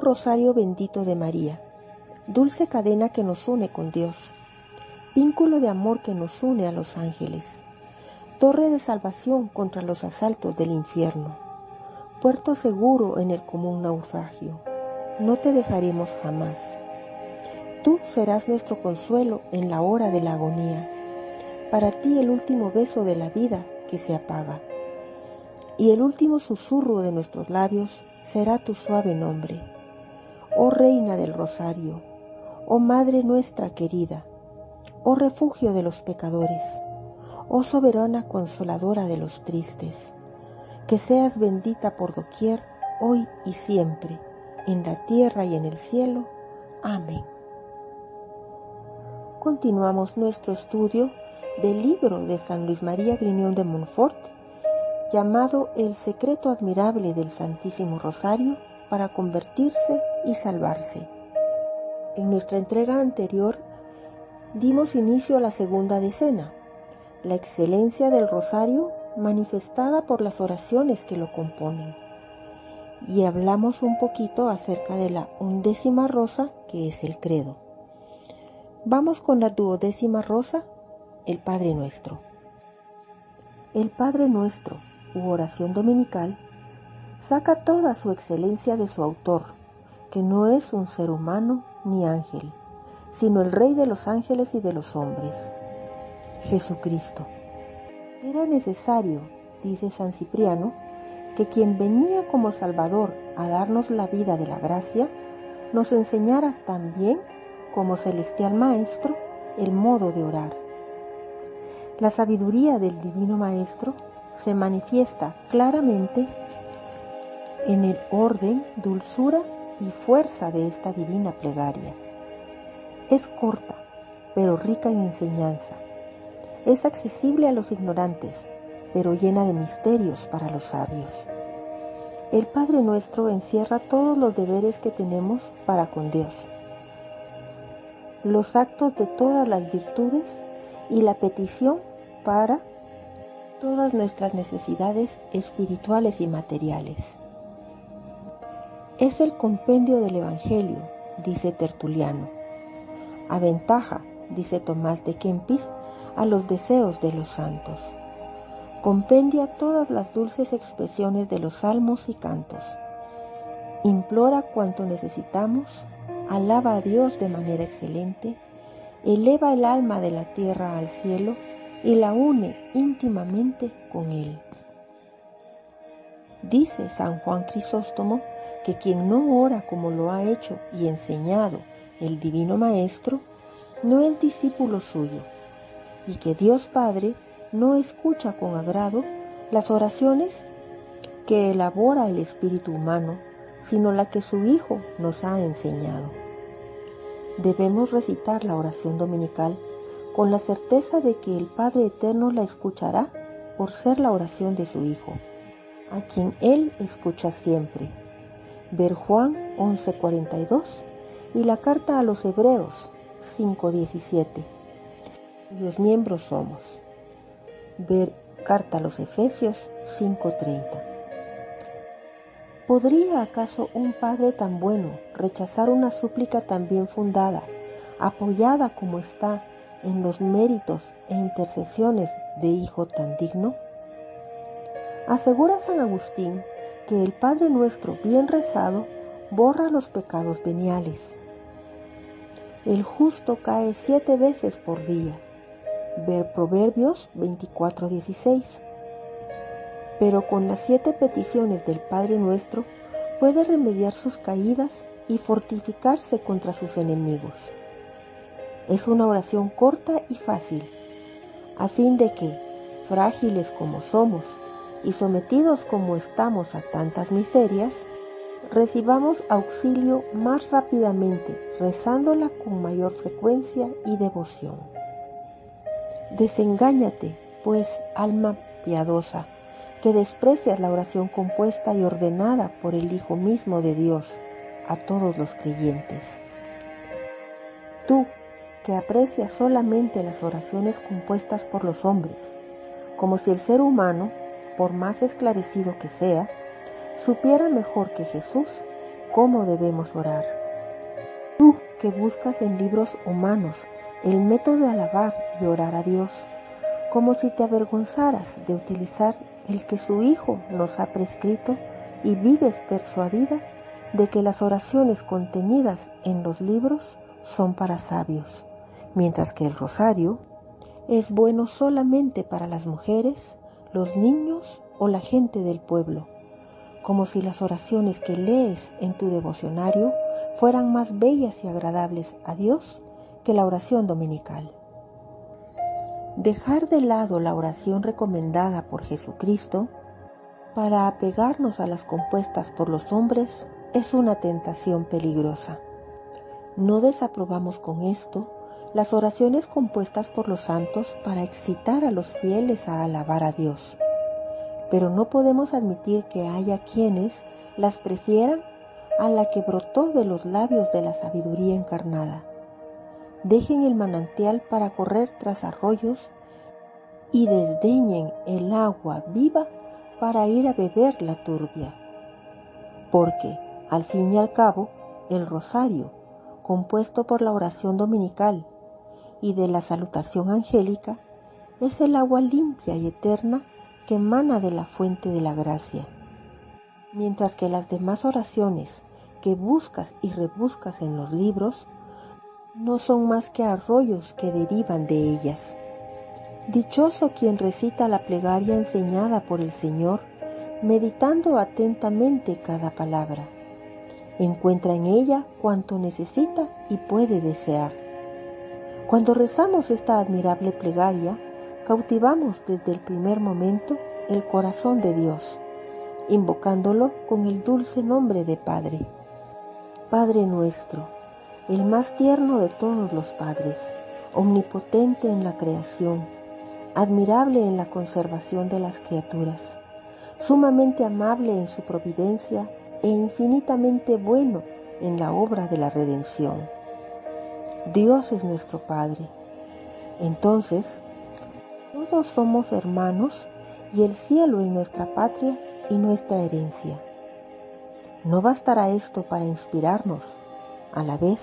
Rosario bendito de María, dulce cadena que nos une con Dios, vínculo de amor que nos une a los ángeles, torre de salvación contra los asaltos del infierno, puerto seguro en el común naufragio, no te dejaremos jamás. Tú serás nuestro consuelo en la hora de la agonía, para ti el último beso de la vida que se apaga, y el último susurro de nuestros labios será tu suave nombre. Oh Reina del Rosario, oh Madre nuestra querida, oh refugio de los pecadores, oh soberana consoladora de los tristes, que seas bendita por doquier, hoy y siempre, en la tierra y en el cielo. Amén. Continuamos nuestro estudio del libro de San Luis María Griñón de Montfort llamado El secreto admirable del Santísimo Rosario para convertirse y salvarse. En nuestra entrega anterior dimos inicio a la segunda decena, la excelencia del Rosario manifestada por las oraciones que lo componen. Y hablamos un poquito acerca de la undécima rosa que es el credo. Vamos con la duodécima rosa, el Padre Nuestro. El Padre Nuestro, u oración dominical, saca toda su excelencia de su autor, que no es un ser humano ni ángel, sino el Rey de los ángeles y de los hombres, Jesucristo. Era necesario, dice San Cipriano, que quien venía como Salvador a darnos la vida de la gracia, nos enseñara también, como celestial Maestro, el modo de orar. La sabiduría del Divino Maestro se manifiesta claramente en el orden, dulzura y fuerza de esta divina plegaria. Es corta, pero rica en enseñanza. Es accesible a los ignorantes, pero llena de misterios para los sabios. El Padre nuestro encierra todos los deberes que tenemos para con Dios, los actos de todas las virtudes y la petición para todas nuestras necesidades espirituales y materiales. Es el compendio del Evangelio, dice Tertuliano. Aventaja, dice Tomás de Kempis, a los deseos de los santos. Compendia todas las dulces expresiones de los salmos y cantos. Implora cuanto necesitamos, alaba a Dios de manera excelente, eleva el alma de la tierra al cielo y la une íntimamente con Él. Dice San Juan Crisóstomo que quien no ora como lo ha hecho y enseñado el Divino Maestro, no es discípulo suyo, y que Dios Padre no escucha con agrado las oraciones que elabora el espíritu humano sino la que su Hijo nos ha enseñado. Debemos recitar la oración dominical con la certeza de que el Padre Eterno la escuchará por ser la oración de su Hijo, a quien Él escucha siempre. Ver Juan 11:42 y la carta a los Hebreos 5:17, cuyos miembros somos. Ver carta a los Efesios 5:30. ¿Podría acaso un Padre tan bueno rechazar una súplica tan bien fundada, apoyada como está en los méritos e intercesiones de Hijo tan digno? Asegura San Agustín que el Padre nuestro bien rezado borra los pecados veniales. El justo cae siete veces por día. Ver Proverbios 24:16. Pero con las siete peticiones del Padre nuestro puede remediar sus caídas y fortificarse contra sus enemigos. Es una oración corta y fácil, a fin de que, frágiles como somos y sometidos como estamos a tantas miserias, recibamos auxilio más rápidamente rezándola con mayor frecuencia y devoción. Desengáñate, pues, alma piadosa, que desprecias la oración compuesta y ordenada por el Hijo mismo de Dios a todos los creyentes. Tú, que aprecias solamente las oraciones compuestas por los hombres, como si el ser humano, por más esclarecido que sea, supiera mejor que Jesús cómo debemos orar. Tú que buscas en libros humanos el método de alabar y orar a Dios, como si te avergonzaras de utilizar el que su Hijo nos ha prescrito y vives persuadida de que las oraciones contenidas en los libros son para sabios mientras que el rosario es bueno solamente para las mujeres, los niños o la gente del pueblo, como si las oraciones que lees en tu devocionario fueran más bellas y agradables a Dios que la oración dominical. Dejar de lado la oración recomendada por Jesucristo para apegarnos a las compuestas por los hombres es una tentación peligrosa. No desaprobamos con esto las oraciones compuestas por los santos para excitar a los fieles a alabar a Dios. Pero no podemos admitir que haya quienes las prefieran a la que brotó de los labios de la sabiduría encarnada. Dejen el manantial para correr tras arroyos y desdeñen el agua viva para ir a beber la turbia. Porque, al fin y al cabo, el rosario, compuesto por la oración dominical y de la salutación angélica es el agua limpia y eterna que emana de la fuente de la gracia, mientras que las demás oraciones que buscas y rebuscas en los libros no son más que arroyos que derivan de ellas. Dichoso quien recita la plegaria enseñada por el Señor, meditando atentamente cada palabra. Encuentra en ella cuanto necesita y puede desear. Cuando rezamos esta admirable plegaria, cautivamos desde el primer momento el corazón de Dios, invocándolo con el dulce nombre de Padre. Padre nuestro, el más tierno de todos los padres, omnipotente en la creación, admirable en la conservación de las criaturas, sumamente amable en su providencia e infinitamente bueno en la obra de la redención Dios es nuestro Padre. Entonces, todos somos hermanos y el cielo es nuestra patria y nuestra herencia. ¿No bastará esto para inspirarnos, a la vez,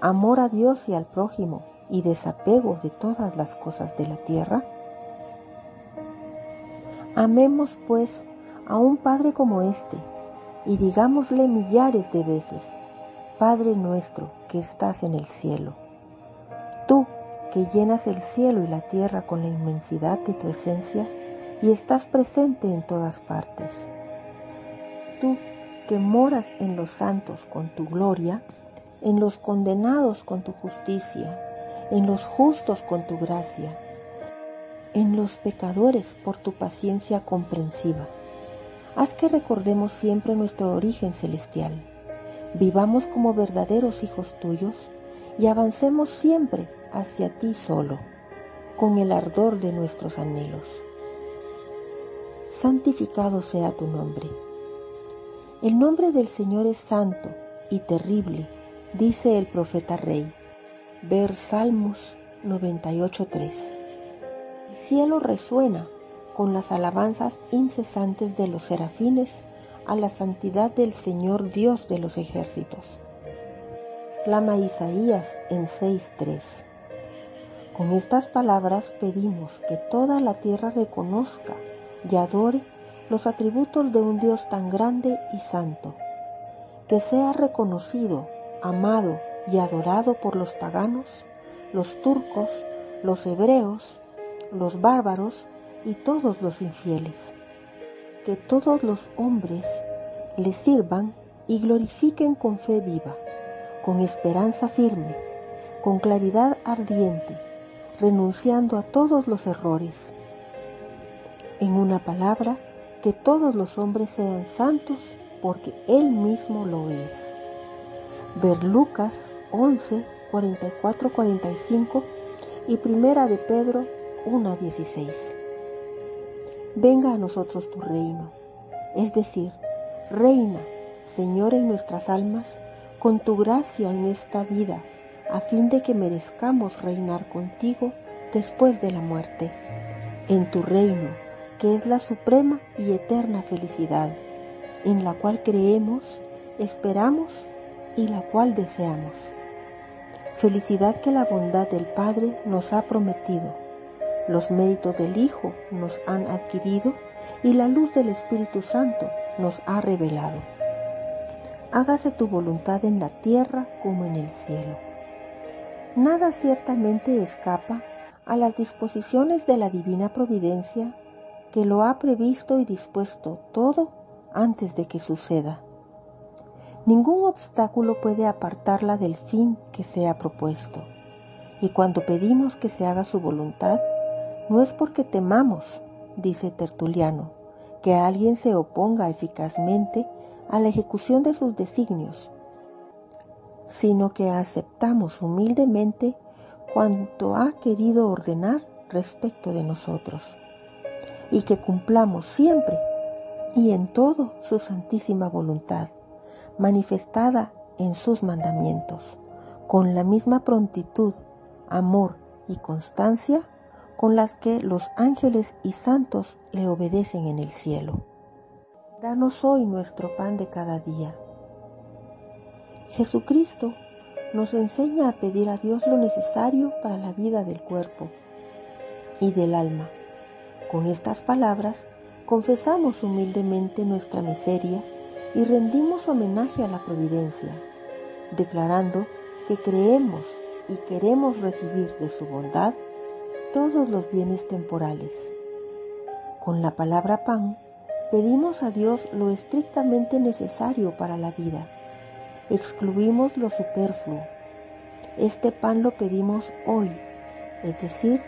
amor a Dios y al prójimo y desapego de todas las cosas de la tierra? Amemos, pues, a un Padre como este y digámosle millares de veces, Padre nuestro que estás en el cielo. Tú que llenas el cielo y la tierra con la inmensidad de tu esencia y estás presente en todas partes. Tú que moras en los santos con tu gloria, en los condenados con tu justicia, en los justos con tu gracia, en los pecadores por tu paciencia comprensiva. haz que recordemos siempre nuestro origen celestial, vivamos como verdaderos hijos tuyos y avancemos siempre hacia ti solo, con el ardor de nuestros anhelos. Santificado sea tu nombre. El nombre del Señor es santo y terrible, dice el profeta rey. Ver Salmos 98.3. El cielo resuena con las alabanzas incesantes de los serafines a la santidad del Señor Dios de los ejércitos. Exclama Isaías en 6.3. Con estas palabras pedimos que toda la tierra reconozca y adore los atributos de un Dios tan grande y santo, que sea reconocido, amado y adorado por los paganos, los turcos, los hebreos, los bárbaros y todos los infieles. Que todos los hombres le sirvan y glorifiquen con fe viva, con esperanza firme, con claridad ardiente, renunciando a todos los errores. En una palabra, que todos los hombres sean santos porque Él mismo lo es. Ver Lucas 11, 44, 45 y Primera de Pedro 1, 16. Venga a nosotros tu reino, es decir, reina, Señor en nuestras almas, con tu gracia en esta vida, a fin de que merezcamos reinar contigo después de la muerte, en tu reino, que es la suprema y eterna felicidad, en la cual creemos, esperamos y la cual deseamos. Felicidad que la bondad del Padre nos ha prometido, los méritos del Hijo nos han adquirido y la luz del Espíritu Santo nos ha revelado. Hágase tu voluntad en la tierra como en el cielo. Nada ciertamente escapa a las disposiciones de la divina providencia que lo ha previsto y dispuesto todo antes de que suceda. Ningún obstáculo puede apartarla del fin que se ha propuesto. Y cuando pedimos que se haga su voluntad, no es porque temamos, dice Tertuliano, que alguien se oponga eficazmente a la ejecución de sus designios, sino que aceptamos humildemente cuanto ha querido ordenar respecto de nosotros y que cumplamos siempre y en todo su santísima voluntad, manifestada en sus mandamientos, con la misma prontitud, amor y constancia con las que los ángeles y santos le obedecen en el cielo. Danos hoy nuestro pan de cada día. Jesucristo nos enseña a pedir a Dios lo necesario para la vida del cuerpo y del alma con estas palabras confesamos humildemente nuestra miseria y rendimos homenaje a la providencia, declarando que creemos y queremos recibir de su bondad todos los bienes temporales. Con la palabra pan, pedimos a Dios lo estrictamente necesario para la vida. Excluimos lo superfluo. Este pan lo pedimos hoy, es decir,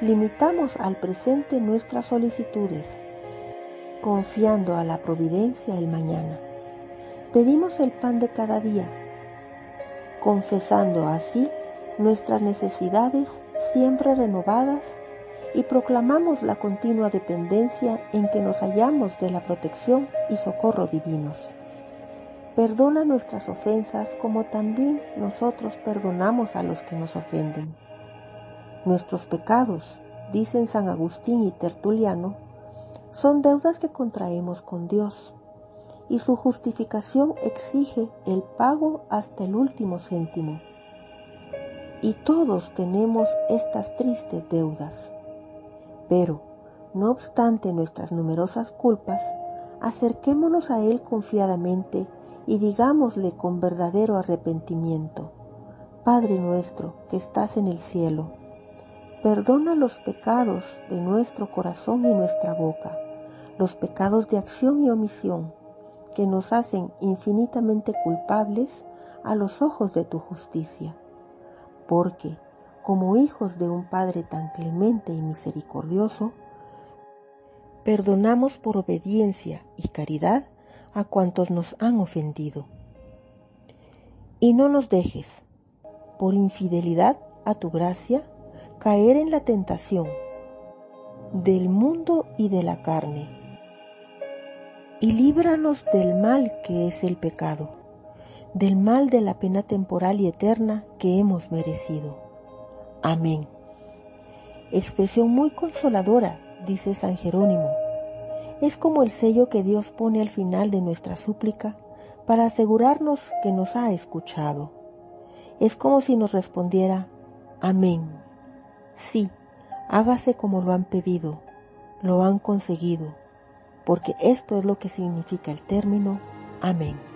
limitamos al presente nuestras solicitudes, confiando a la providencia el mañana. Pedimos el pan de cada día, confesando así nuestras necesidades siempre renovadas y proclamamos la continua dependencia en que nos hallamos de la protección y socorro divinos. Perdona nuestras ofensas como también nosotros perdonamos a los que nos ofenden Nuestros pecados, dicen San Agustín y Tertuliano, son deudas que contraemos con Dios y su justificación exige el pago hasta el último céntimo. Y todos tenemos estas tristes deudas. Pero, no obstante nuestras numerosas culpas, acerquémonos a Él confiadamente y digámosle con verdadero arrepentimiento, Padre nuestro que estás en el cielo, Perdona los pecados de nuestro corazón y nuestra boca, los pecados de acción y omisión, que nos hacen infinitamente culpables a los ojos de tu justicia. Porque, como hijos de un Padre tan clemente y misericordioso, perdonamos por obediencia y caridad a cuantos nos han ofendido. Y no nos dejes, por infidelidad a tu gracia, caer en la tentación del mundo y de la carne. Y líbranos del mal que es el pecado, del mal de la pena temporal y eterna que hemos merecido. Amén. Expresión muy consoladora, dice San Jerónimo. Es como el sello que Dios pone al final de nuestra súplica para asegurarnos que nos ha escuchado. Es como si nos respondiera, Amén. Sí, hágase como lo han pedido, lo han conseguido, porque esto es lo que significa el término Amén.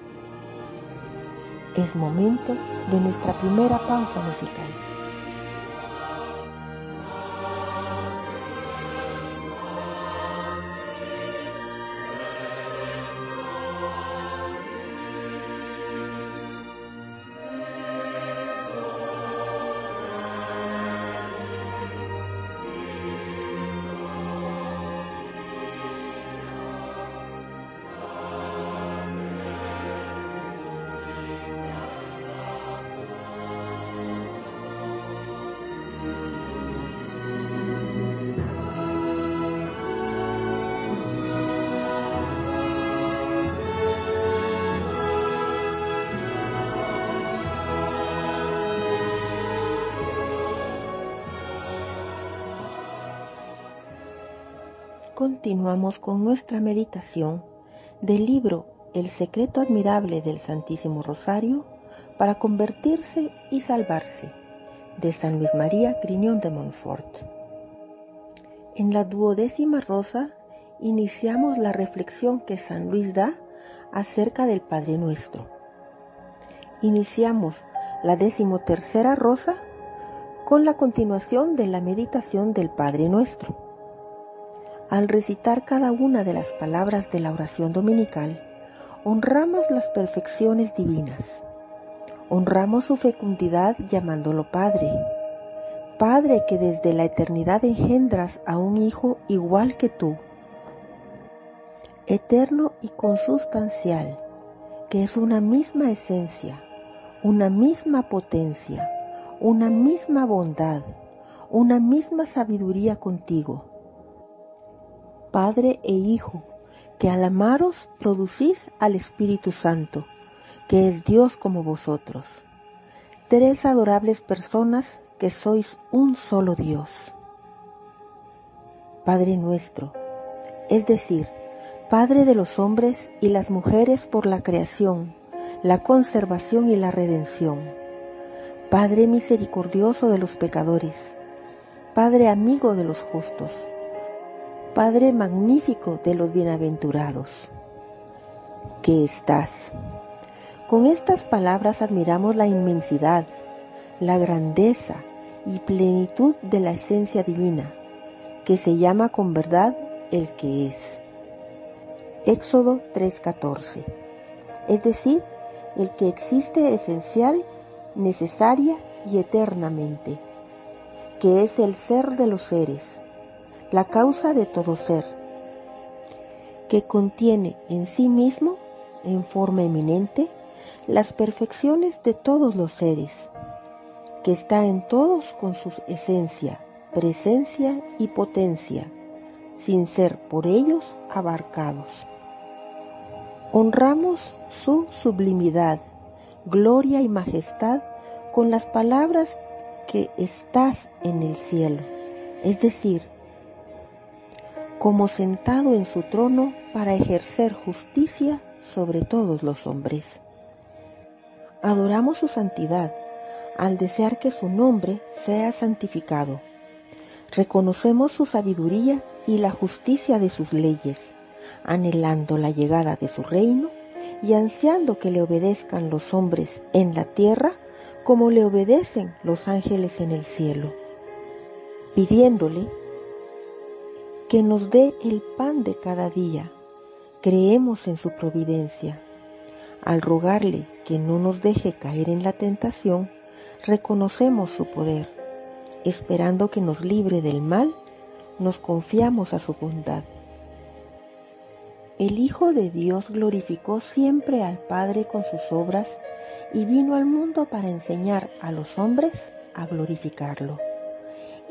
Es momento de nuestra primera pausa musical. Continuamos con nuestra meditación del libro El secreto admirable del Santísimo Rosario para convertirse y salvarse de San Luis María Griñón de Montfort. En la duodécima rosa iniciamos la reflexión que San Luis da acerca del Padre Nuestro. Iniciamos la decimotercera rosa con la continuación de la meditación del Padre Nuestro. Al recitar cada una de las palabras de la oración dominical, honramos las perfecciones divinas. Honramos su fecundidad llamándolo Padre. Padre que desde la eternidad engendras a un Hijo igual que tú. Eterno y consustancial, que es una misma esencia, una misma potencia, una misma bondad, una misma sabiduría contigo Padre e Hijo, que al amaros producís al Espíritu Santo, que es Dios como vosotros. Tres adorables personas que sois un solo Dios. Padre nuestro, es decir, Padre de los hombres y las mujeres por la creación, la conservación y la redención. Padre misericordioso de los pecadores, Padre amigo de los justos Padre magnífico de los bienaventurados, que estás. Con estas palabras admiramos la inmensidad, la grandeza y plenitud de la esencia divina, que se llama con verdad el que es. Éxodo 3:14. Es decir, el que existe esencial, necesaria y eternamente, que es el ser de los seres la causa de todo ser, que contiene en sí mismo, en forma eminente, las perfecciones de todos los seres, que está en todos con su esencia, presencia y potencia, sin ser por ellos abarcados. Honramos su sublimidad, gloria y majestad con las palabras que estás en el cielo, es decir, como sentado en su trono para ejercer justicia sobre todos los hombres. Adoramos su santidad al desear que su nombre sea santificado. Reconocemos su sabiduría y la justicia de sus leyes, anhelando la llegada de su reino y ansiando que le obedezcan los hombres en la tierra como le obedecen los ángeles en el cielo, pidiéndole que nos dé el pan de cada día. Creemos en su providencia. Al rogarle que no nos deje caer en la tentación, reconocemos su poder. Esperando que nos libre del mal, nos confiamos a su bondad. el Hijo de Dios glorificó siempre al Padre con sus obras y vino al mundo para enseñar a los hombres a glorificarlo.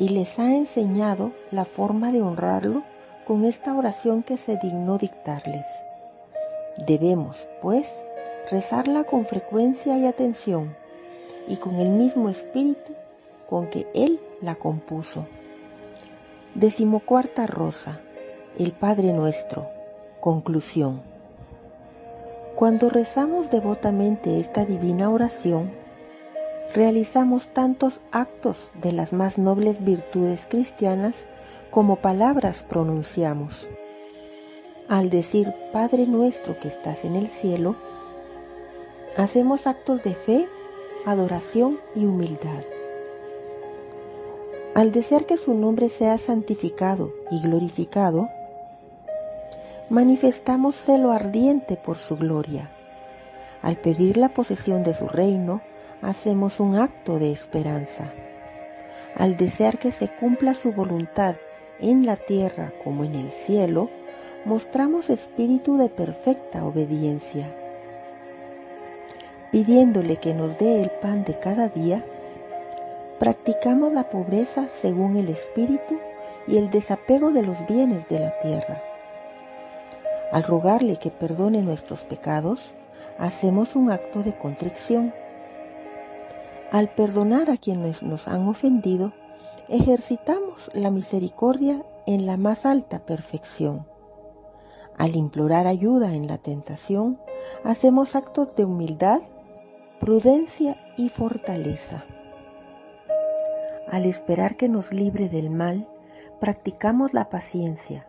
Y les ha enseñado la forma de honrarlo con esta oración que se dignó dictarles. Debemos, pues, rezarla con frecuencia y atención, y con el mismo espíritu con que Él la compuso. Decimocuarta Rosa, el Padre Nuestro. Conclusión. Cuando rezamos devotamente esta divina oración, realizamos tantos actos de las más nobles virtudes cristianas como palabras pronunciamos. Al decir Padre nuestro que estás en el cielo, hacemos actos de fe, adoración y humildad. Al desear que su nombre sea santificado y glorificado, manifestamos celo ardiente por su gloria. Al pedir la posesión de su reino, hacemos un acto de esperanza. Al desear que se cumpla su voluntad en la tierra como en el cielo, mostramos espíritu de perfecta obediencia. Pidiéndole que nos dé el pan de cada día, practicamos la pobreza según el espíritu y el desapego de los bienes de la tierra. Al rogarle que perdone nuestros pecados, hacemos un acto de contrición. Al perdonar a quienes nos han ofendido, ejercitamos la misericordia en la más alta perfección. Al implorar ayuda en la tentación, hacemos actos de humildad, prudencia y fortaleza. Al esperar que nos libre del mal, practicamos la paciencia,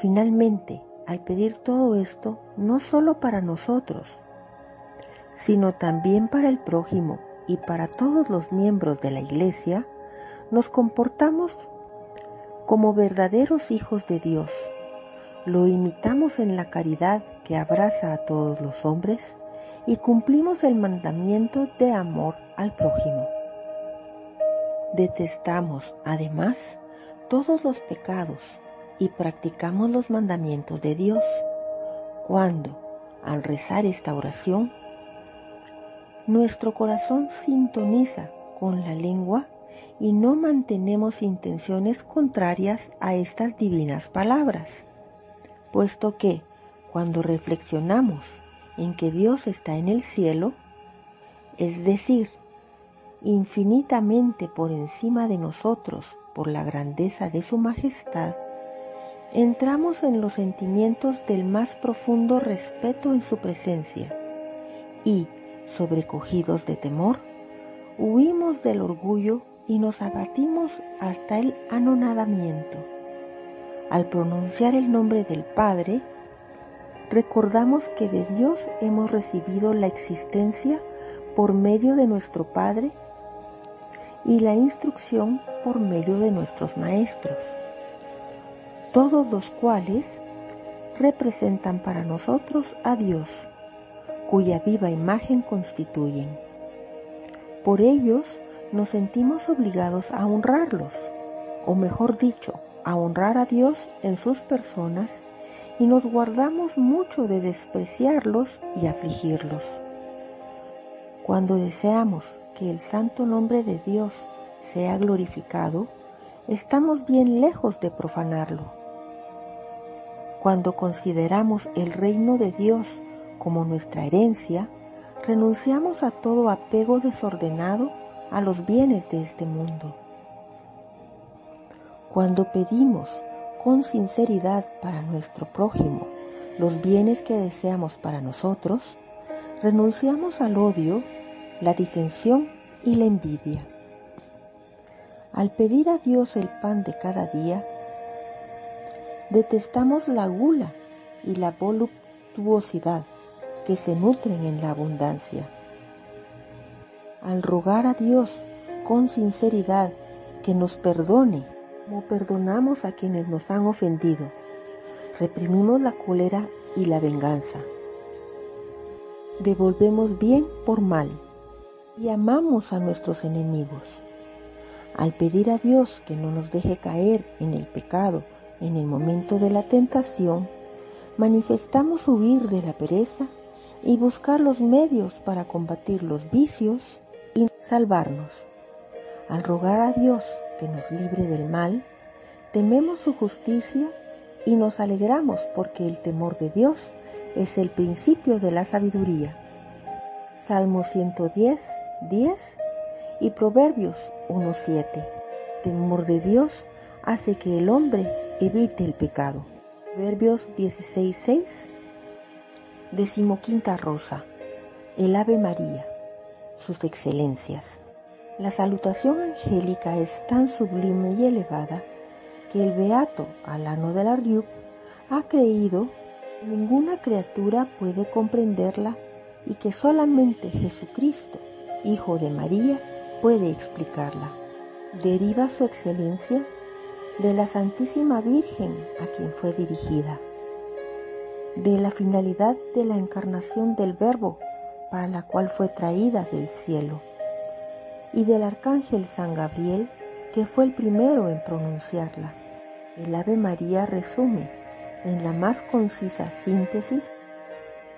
Finalmente, al pedir todo esto, no solo para nosotros, sino también para el prójimo y para todos los miembros de la Iglesia, nos comportamos como verdaderos hijos de Dios. Lo imitamos en la caridad que abraza a todos los hombres y cumplimos el mandamiento de amor al prójimo. Detestamos, además, todos los pecados y practicamos los mandamientos de Dios cuando, al rezar esta oración, nuestro corazón sintoniza con la lengua y no mantenemos intenciones contrarias a estas divinas palabras, puesto que cuando reflexionamos en que Dios está en el cielo, es decir, infinitamente por encima de nosotros por la grandeza de su majestad, entramos en los sentimientos del más profundo respeto en su presencia y, sobrecogidos de temor, huimos del orgullo y nos abatimos hasta el anonadamiento. Al pronunciar el nombre del Padre, recordamos que de Dios hemos recibido la existencia por medio de nuestro Padre y la instrucción por medio de nuestros maestros todos los cuales representan para nosotros a Dios, cuya viva imagen constituyen. Por ellos nos sentimos obligados a honrarlos, o mejor dicho, a honrar a Dios en sus personas y nos guardamos mucho de despreciarlos y afligirlos. Cuando deseamos que el santo nombre de Dios sea glorificado, estamos bien lejos de profanarlo cuando consideramos el reino de Dios como nuestra herencia, renunciamos a todo apego desordenado a los bienes de este mundo. Cuando pedimos con sinceridad para nuestro prójimo los bienes que deseamos para nosotros, renunciamos al odio, la disensión y la envidia. Al pedir a Dios el pan de cada día, Detestamos la gula y la voluptuosidad que se nutren en la abundancia. Al rogar a Dios con sinceridad que nos perdone, como perdonamos a quienes nos han ofendido, reprimimos la cólera y la venganza. Devolvemos bien por mal y amamos a nuestros enemigos. Al pedir a Dios que no nos deje caer en el pecado, en el momento de la tentación, manifestamos huir de la pereza y buscar los medios para combatir los vicios y salvarnos. Al rogar a Dios que nos libre del mal, tememos su justicia y nos alegramos porque el temor de Dios es el principio de la sabiduría. Salmo 110, 10 y Proverbios 1.7. Temor de Dios hace que el hombre evite el pecado. Proverbios 16.6. Decimoquinta rosa. El Ave María. Sus excelencias. La salutación angélica es tan sublime y elevada que el beato Alano de la Riu ha creído que ninguna criatura puede comprenderla y que solamente Jesucristo, Hijo de María, puede explicarla. Deriva su excelencia de la Santísima Virgen a quien fue dirigida, de la finalidad de la encarnación del Verbo para la cual fue traída del cielo, y del Arcángel San Gabriel que fue el primero en pronunciarla. El Ave María resume en la más concisa síntesis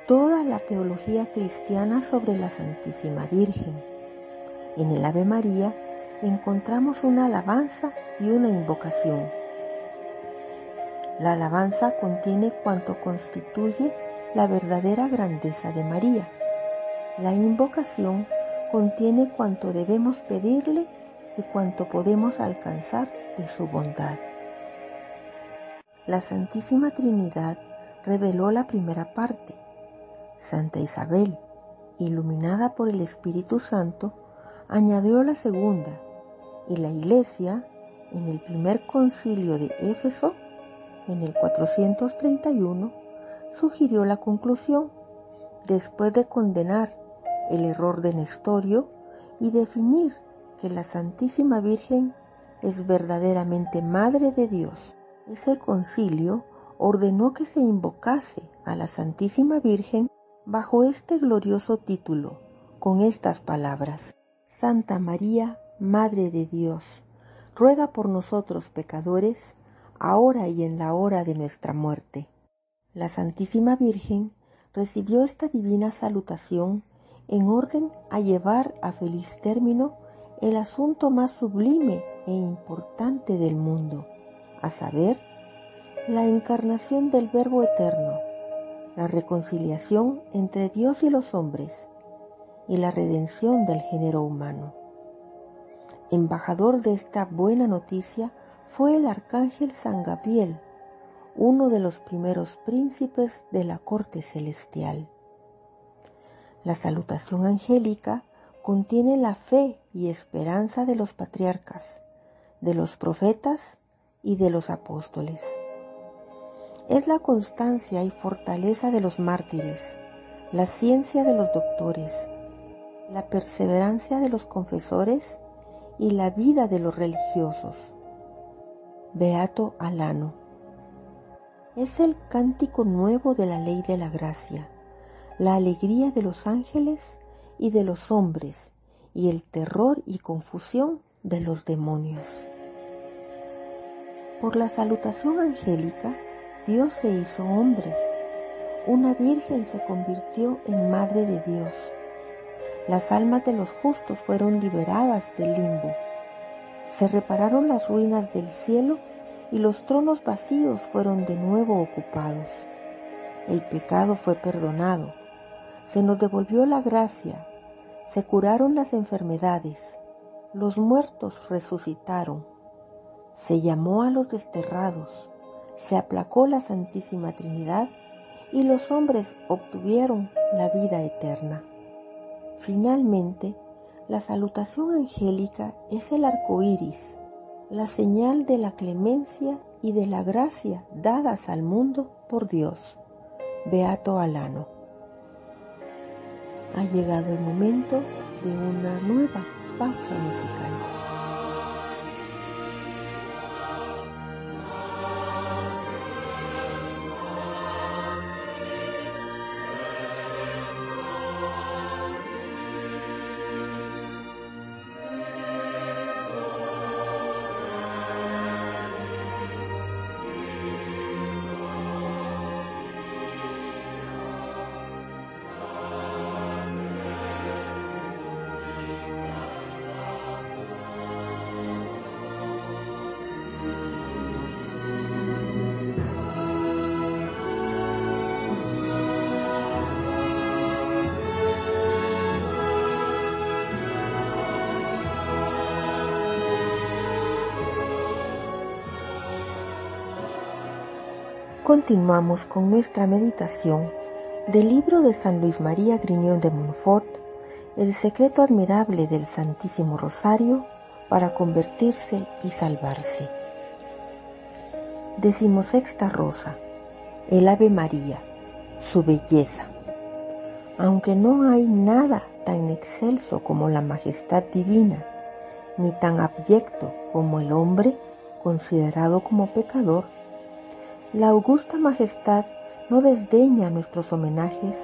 toda la teología cristiana sobre la Santísima Virgen en el Ave María encontramos una alabanza y una invocación. La alabanza contiene cuanto constituye la verdadera grandeza de María. La invocación contiene cuanto debemos pedirle y cuanto podemos alcanzar de su bondad. La Santísima Trinidad reveló la primera parte. Santa Isabel, iluminada por el Espíritu Santo, añadió la segunda y la Iglesia en el primer concilio de Éfeso en el 431 sugirió la conclusión después de condenar el error de Nestorio y definir que la Santísima Virgen es verdaderamente Madre de Dios. Ese concilio ordenó que se invocase a la Santísima Virgen bajo este glorioso título, con estas palabras. Santa María, Madre de Dios, ruega por nosotros pecadores, ahora y en la hora de nuestra muerte. La Santísima Virgen recibió esta divina salutación en orden a llevar a feliz término el asunto más sublime e importante del mundo, a saber, la encarnación del Verbo Eterno, la reconciliación entre Dios y los hombres, y la redención del género humano. Embajador de esta buena noticia fue el arcángel San Gabriel, uno de los primeros príncipes de la corte celestial. La salutación angélica contiene la fe y esperanza de los patriarcas, de los profetas y de los apóstoles. Es la constancia y fortaleza de los mártires, la ciencia de los doctores, la perseverancia de los confesores y la vida de los religiosos. Beato Alano. Es el cántico nuevo de la ley de la gracia, la alegría de los ángeles y de los hombres, y el terror y confusión de los demonios. Por la salutación angélica, Dios se hizo hombre. Una virgen se convirtió en Madre de Dios las almas de los justos fueron liberadas del limbo. Se repararon las ruinas del cielo y los tronos vacíos fueron de nuevo ocupados. El pecado fue perdonado. Se nos devolvió la gracia. Se curaron las enfermedades. Los muertos resucitaron. Se llamó a los desterrados. Se aplacó la Santísima Trinidad y los hombres obtuvieron la vida eterna. Finalmente, la salutación angélica es el arco iris, la señal de la clemencia y de la gracia dadas al mundo por Dios. Beato Alano. Ha llegado el momento de una nueva pausa musical. Continuamos con nuestra meditación del libro de San Luis María Griñón de Montfort, El secreto admirable del Santísimo Rosario para convertirse y salvarse. Decimosexta rosa, el Ave María, su belleza. Aunque no hay nada tan excelso como la majestad divina, ni tan abyecto como el hombre considerado como pecador, la augusta majestad no desdeña nuestros homenajes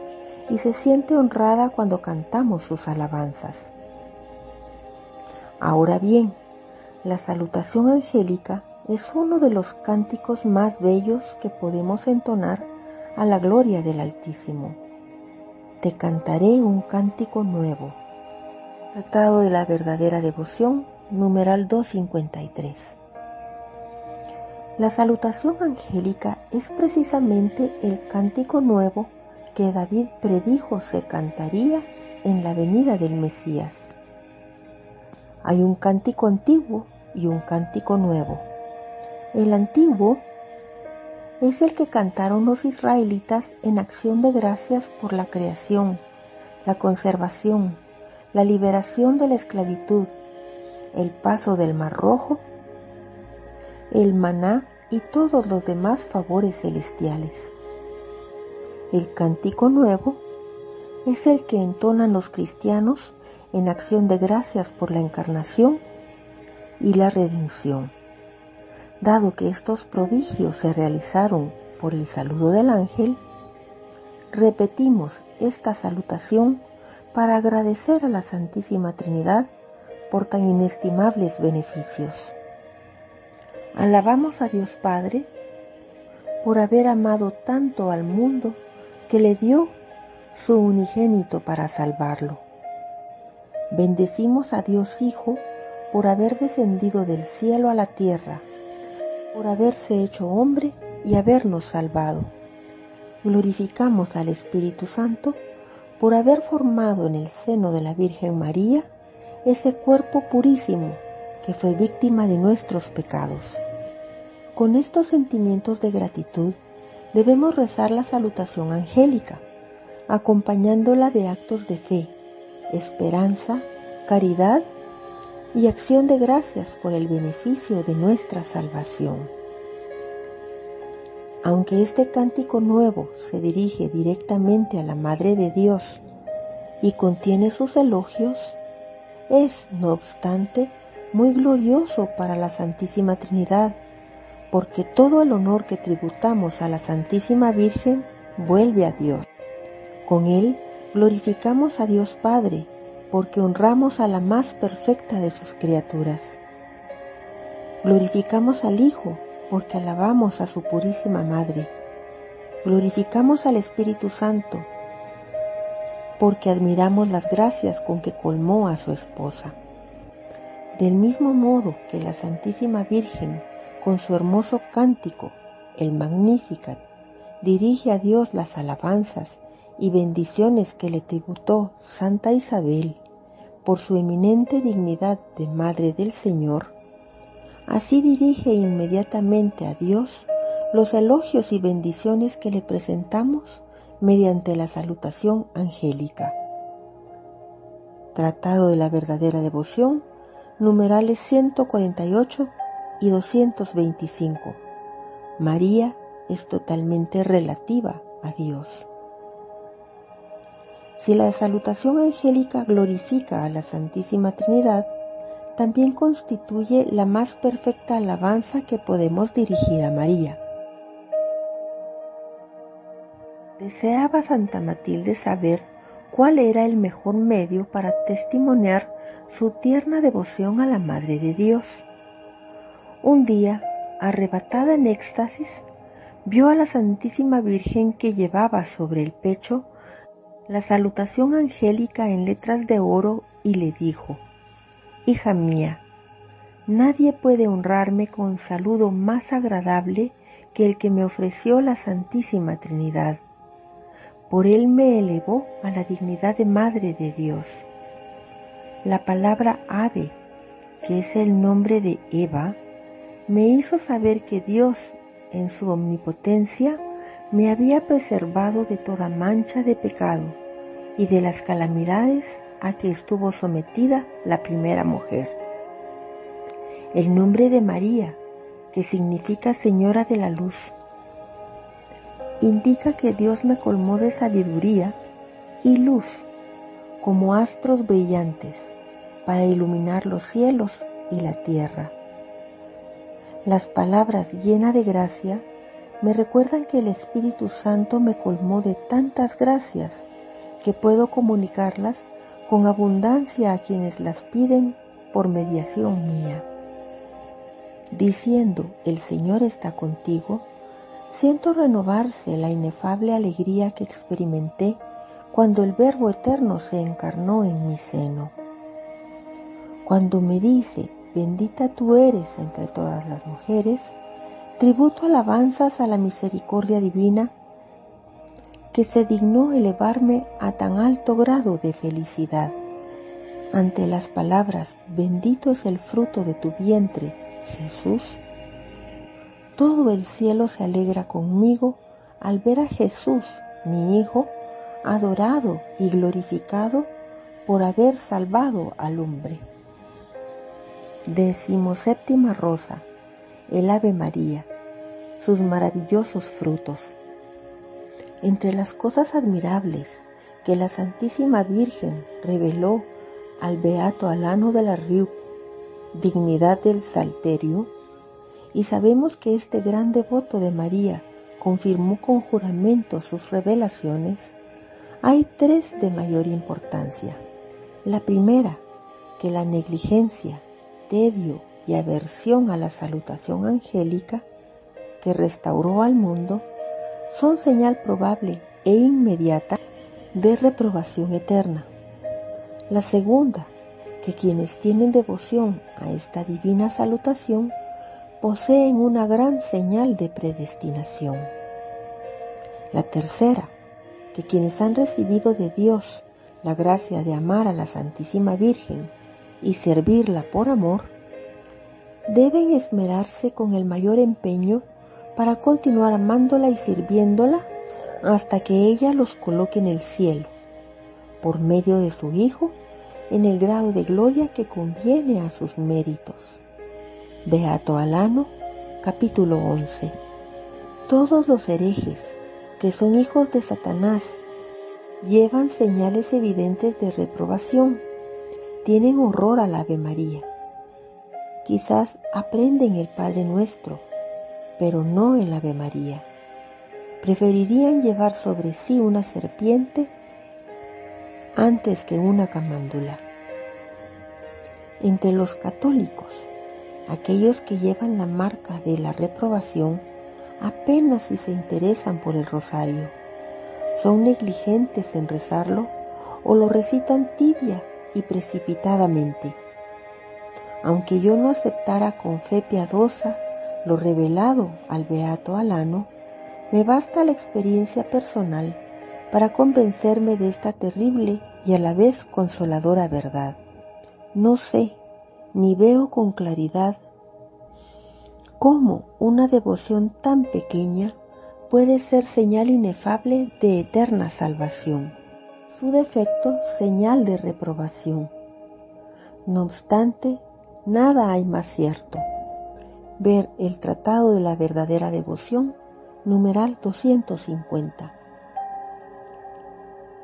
y se siente honrada cuando cantamos sus alabanzas. Ahora bien, la salutación angélica es uno de los cánticos más bellos que podemos entonar a la gloria del Altísimo. Te cantaré un cántico nuevo. Tratado de la verdadera devoción, numeral 253. La salutación angélica es precisamente el cántico nuevo que David predijo se cantaría en la venida del Mesías. Hay un cántico antiguo y un cántico nuevo. El antiguo es el que cantaron los israelitas en acción de gracias por la creación, la conservación, la liberación de la esclavitud, el paso del Mar Rojo el maná y todos los demás favores celestiales. El cántico nuevo es el que entonan los cristianos en acción de gracias por la encarnación y la redención. Dado que estos prodigios se realizaron por el saludo del ángel, repetimos esta salutación para agradecer a la Santísima Trinidad por tan inestimables beneficios. Alabamos a Dios Padre por haber amado tanto al mundo que le dio su unigénito para salvarlo. Bendecimos a Dios Hijo por haber descendido del cielo a la tierra, por haberse hecho hombre y habernos salvado. Glorificamos al Espíritu Santo por haber formado en el seno de la Virgen María ese cuerpo purísimo que fue víctima de nuestros pecados. Con estos sentimientos de gratitud debemos rezar la salutación angélica, acompañándola de actos de fe, esperanza, caridad y acción de gracias por el beneficio de nuestra salvación. Aunque este cántico nuevo se dirige directamente a la Madre de Dios y contiene sus elogios, es, no obstante, muy glorioso para la Santísima Trinidad porque todo el honor que tributamos a la Santísima Virgen vuelve a Dios. Con él glorificamos a Dios Padre, porque honramos a la más perfecta de sus criaturas. Glorificamos al Hijo, porque alabamos a su purísima Madre. Glorificamos al Espíritu Santo, porque admiramos las gracias con que colmó a su esposa. Del mismo modo que la Santísima Virgen con su hermoso cántico, el Magnificat, dirige a Dios las alabanzas y bendiciones que le tributó Santa Isabel por su eminente dignidad de Madre del Señor, así dirige inmediatamente a Dios los elogios y bendiciones que le presentamos mediante la salutación angélica. Tratado de la verdadera devoción, numerales 148 y 225. María es totalmente relativa a Dios. Si la salutación angélica glorifica a la Santísima Trinidad, también constituye la más perfecta alabanza que podemos dirigir a María. Deseaba Santa Matilde saber cuál era el mejor medio para testimoniar su tierna devoción a la Madre de Dios. Un día, arrebatada en éxtasis, vio a la Santísima Virgen que llevaba sobre el pecho la salutación angélica en letras de oro y le dijo, Hija mía, nadie puede honrarme con saludo más agradable que el que me ofreció la Santísima Trinidad. Por él me elevó a la dignidad de Madre de Dios. La palabra ave, que es el nombre de Eva, me hizo saber que Dios, en su omnipotencia, me había preservado de toda mancha de pecado y de las calamidades a que estuvo sometida la primera mujer. El nombre de María, que significa Señora de la Luz, indica que Dios me colmó de sabiduría y luz como astros brillantes para iluminar los cielos y la tierra. Las palabras llenas de gracia me recuerdan que el Espíritu Santo me colmó de tantas gracias que puedo comunicarlas con abundancia a quienes las piden por mediación mía. Diciendo, el Señor está contigo, siento renovarse la inefable alegría que experimenté cuando el Verbo Eterno se encarnó en mi seno. Cuando me dice, bendita tú eres entre todas las mujeres, tributo alabanzas a la misericordia divina que se dignó elevarme a tan alto grado de felicidad. Ante las palabras, bendito es el fruto de tu vientre, Jesús, todo el cielo se alegra conmigo al ver a Jesús, mi Hijo, adorado y glorificado por haber salvado al hombre. Décimo séptima rosa, el Ave María, sus maravillosos frutos. Entre las cosas admirables que la Santísima Virgen reveló al Beato Alano de la Riu, dignidad del Salterio, y sabemos que este gran devoto de María confirmó con juramento sus revelaciones, hay tres de mayor importancia. La primera, que la negligencia tedio y aversión a la salutación angélica que restauró al mundo son señal probable e inmediata de reprobación eterna. La segunda, que quienes tienen devoción a esta divina salutación poseen una gran señal de predestinación. La tercera, que quienes han recibido de Dios la gracia de amar a la Santísima Virgen y servirla por amor, deben esmerarse con el mayor empeño para continuar amándola y sirviéndola hasta que ella los coloque en el cielo, por medio de su Hijo, en el grado de gloria que conviene a sus méritos. Beato Alano, capítulo 11. Todos los herejes, que son hijos de Satanás, llevan señales evidentes de reprobación tienen horror al Ave María. Quizás aprenden el Padre Nuestro, pero no el Ave María. Preferirían llevar sobre sí una serpiente antes que una camándula. Entre los católicos, aquellos que llevan la marca de la reprobación apenas si se interesan por el rosario. Son negligentes en rezarlo o lo recitan tibia y precipitadamente. Aunque yo no aceptara con fe piadosa lo revelado al beato Alano, me basta la experiencia personal para convencerme de esta terrible y a la vez consoladora verdad. No sé, ni veo con claridad cómo una devoción tan pequeña puede ser señal inefable de eterna salvación su defecto señal de reprobación. No obstante, nada hay más cierto. Ver el Tratado de la Verdadera Devoción, numeral 250.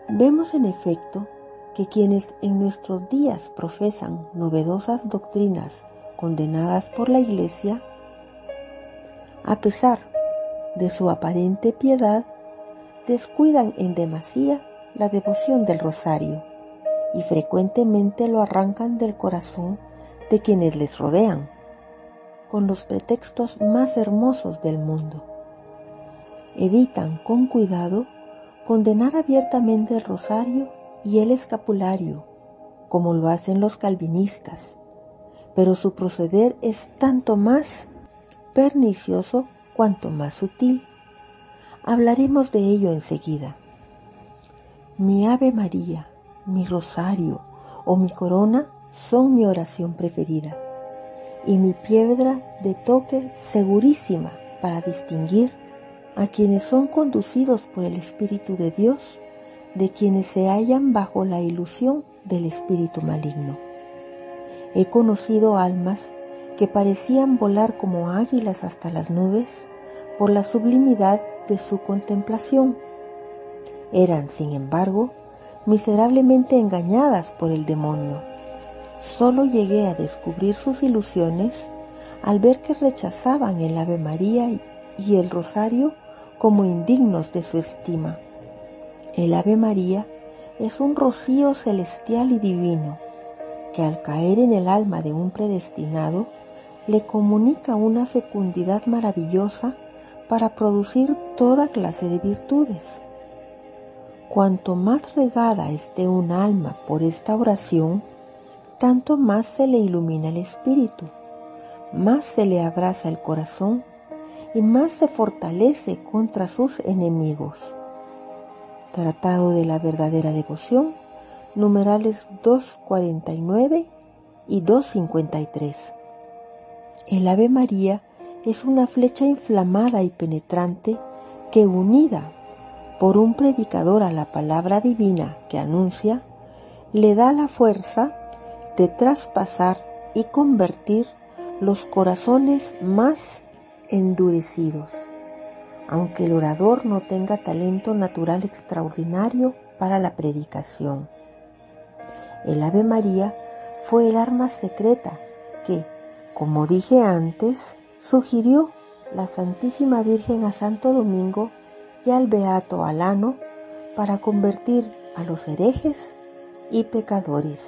Vemos en efecto que quienes en nuestros días profesan novedosas doctrinas condenadas por la Iglesia, a pesar de su aparente piedad, descuidan en demasía la devoción del rosario y frecuentemente lo arrancan del corazón de quienes les rodean, con los pretextos más hermosos del mundo. Evitan con cuidado condenar abiertamente el rosario y el escapulario, como lo hacen los calvinistas, pero su proceder es tanto más pernicioso cuanto más sutil. Hablaremos de ello enseguida. Mi Ave María, mi rosario o mi corona son mi oración preferida y mi piedra de toque segurísima para distinguir a quienes son conducidos por el Espíritu de Dios, de quienes se hallan bajo la ilusión del espíritu maligno. He conocido almas que parecían volar como águilas hasta las nubes por la sublimidad de su contemplación. Eran, sin embargo, miserablemente engañadas por el demonio. Solo llegué a descubrir sus ilusiones al ver que rechazaban el Ave María y el Rosario como indignos de su estima. El Ave María es un rocío celestial y divino que al caer en el alma de un predestinado le comunica una fecundidad maravillosa para producir toda clase de virtudes. Cuanto más regada esté un alma por esta oración, tanto más se le ilumina el espíritu, más se le abraza el corazón y más se fortalece contra sus enemigos. Tratado de la verdadera devoción, numerales 249 y 253. El Ave María es una flecha inflamada y penetrante que unida por un predicador a la palabra divina que anuncia, le da la fuerza de traspasar y convertir los corazones más endurecidos aunque el orador no tenga talento natural extraordinario para la predicación. El Ave María fue el arma secreta que, como dije antes, sugirió la Santísima Virgen a Santo Domingo y al Beato Alano para convertir a los herejes y pecadores.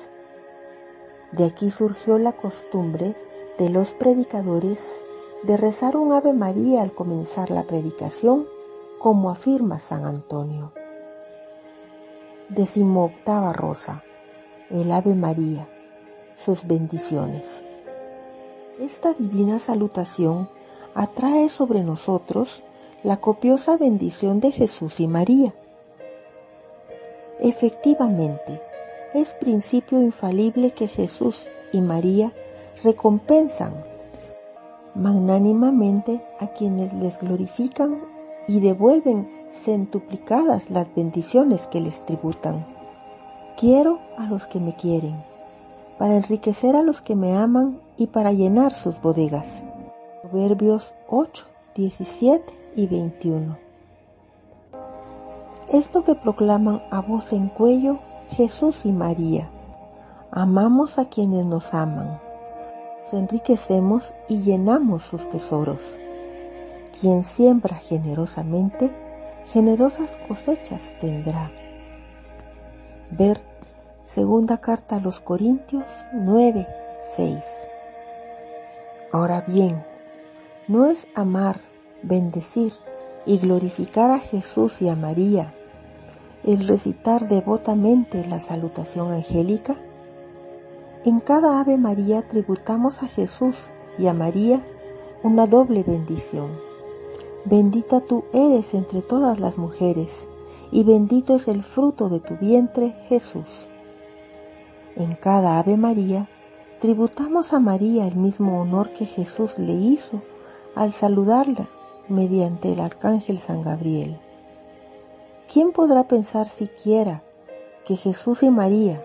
De aquí surgió la costumbre de los predicadores de rezar un Ave María al comenzar la predicación, como afirma San Antonio. Decimo octava rosa, el Ave María, sus bendiciones. Esta divina salutación atrae sobre nosotros la copiosa bendición de Jesús y María. Efectivamente, es principio infalible que Jesús y María recompensan magnánimamente a quienes les glorifican y devuelven centuplicadas las bendiciones que les tributan. Quiero a los que me quieren, para enriquecer a los que me aman y para llenar sus bodegas. Proverbios 8, 17 y 21. Esto que proclaman a voz en cuello Jesús y María. Amamos a quienes nos aman enriquecemos y llenamos sus tesoros. Quien siembra generosamente, generosas cosechas tendrá. Ver segunda carta a los Corintios 9, 6. Ahora bien, no es amar, bendecir y glorificar a Jesús y a María el recitar devotamente la salutación angélica en cada Ave María tributamos a Jesús y a María una doble bendición. Bendita tú eres entre todas las mujeres, y bendito es el fruto de tu vientre, Jesús. En cada Ave María tributamos a María el mismo honor que Jesús le hizo al saludarla mediante el arcángel San Gabriel. ¿Quién podrá pensar siquiera que Jesús y María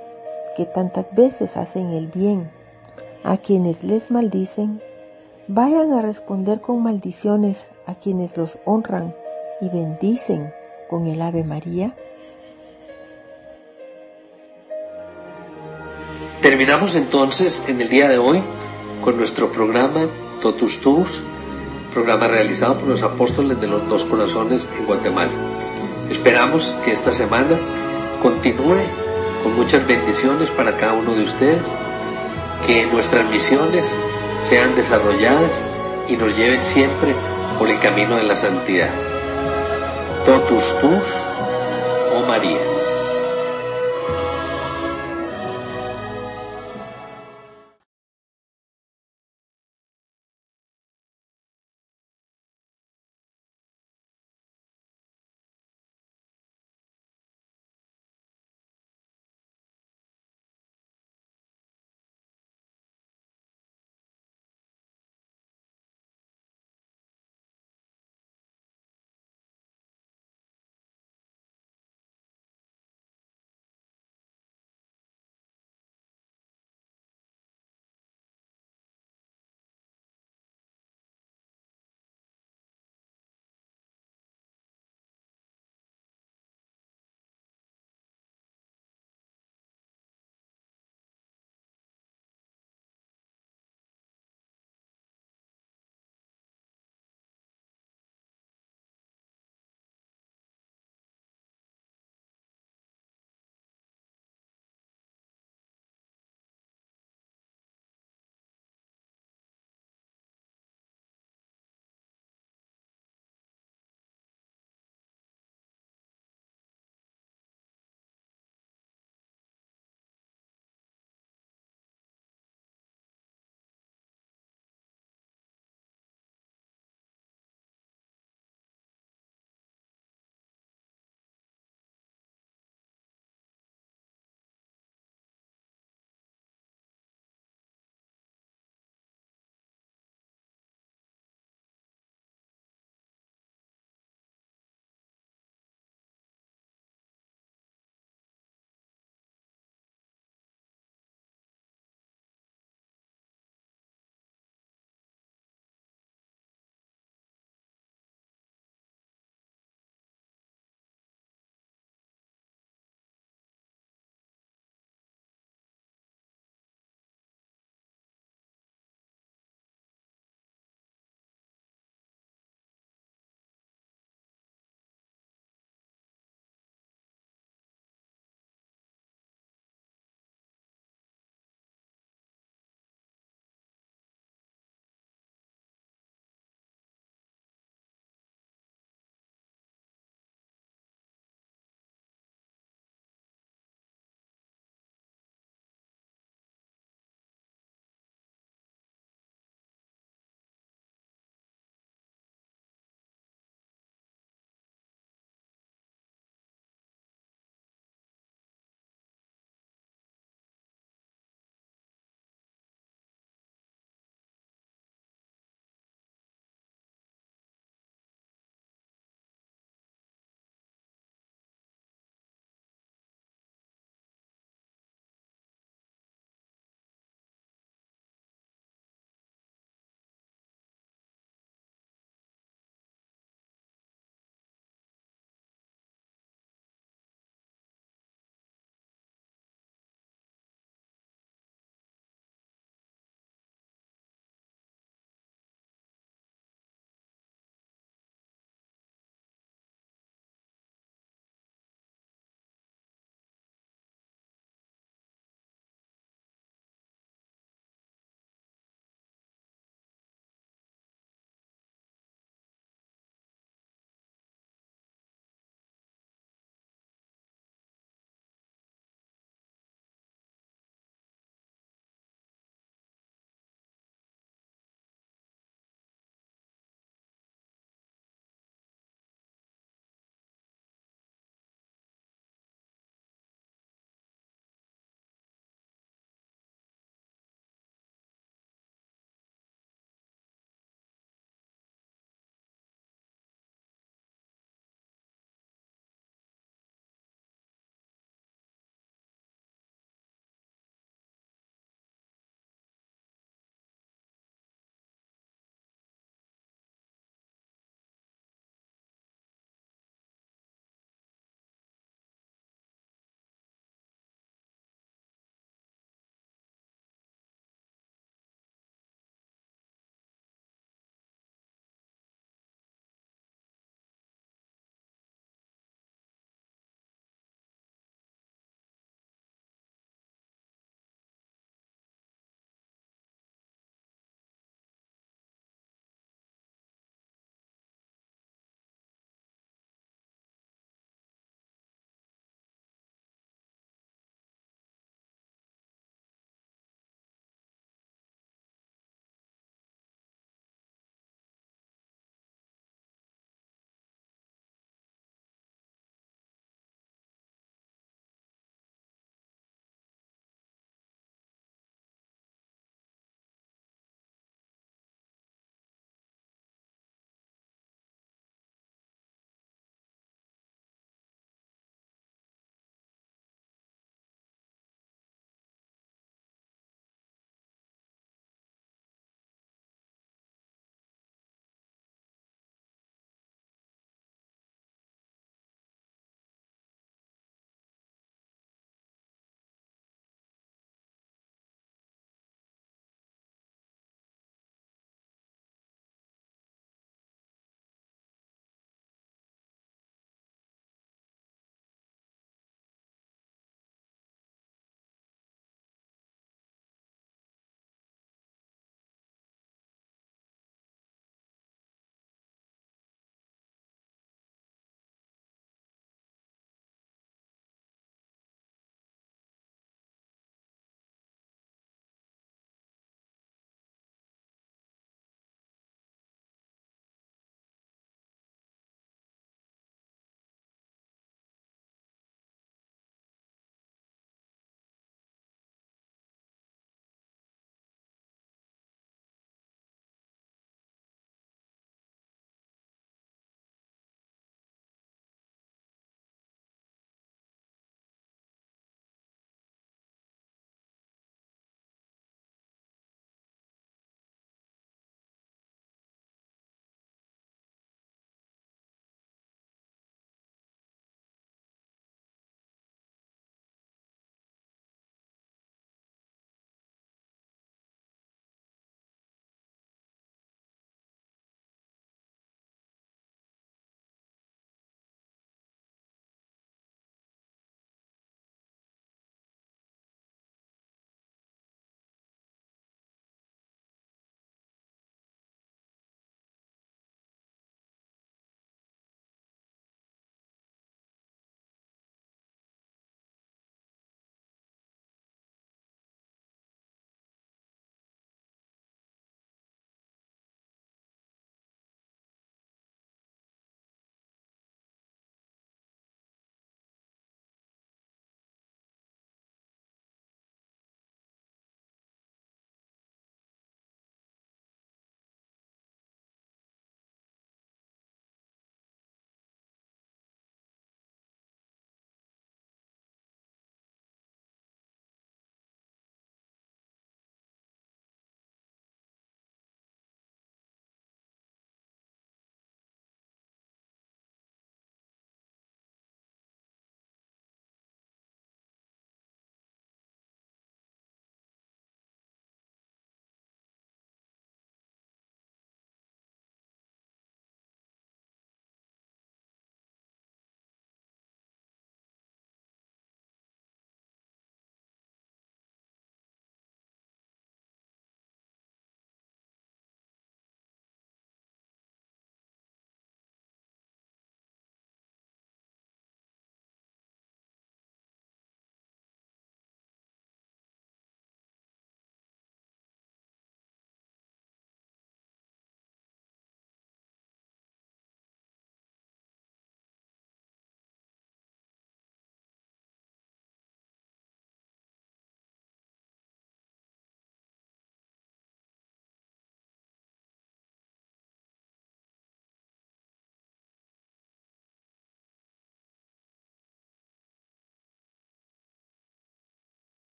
que tantas veces hacen el bien a quienes les maldicen, vayan a responder con maldiciones a quienes los honran y bendicen con el Ave María? Terminamos entonces en el día de hoy con nuestro programa Totus Tus, programa realizado por los apóstoles de los dos corazones en Guatemala. Esperamos que esta semana continúe con muchas bendiciones para cada uno de ustedes, que nuestras misiones sean desarrolladas y nos lleven siempre por el camino de la santidad. Totus tus, oh María.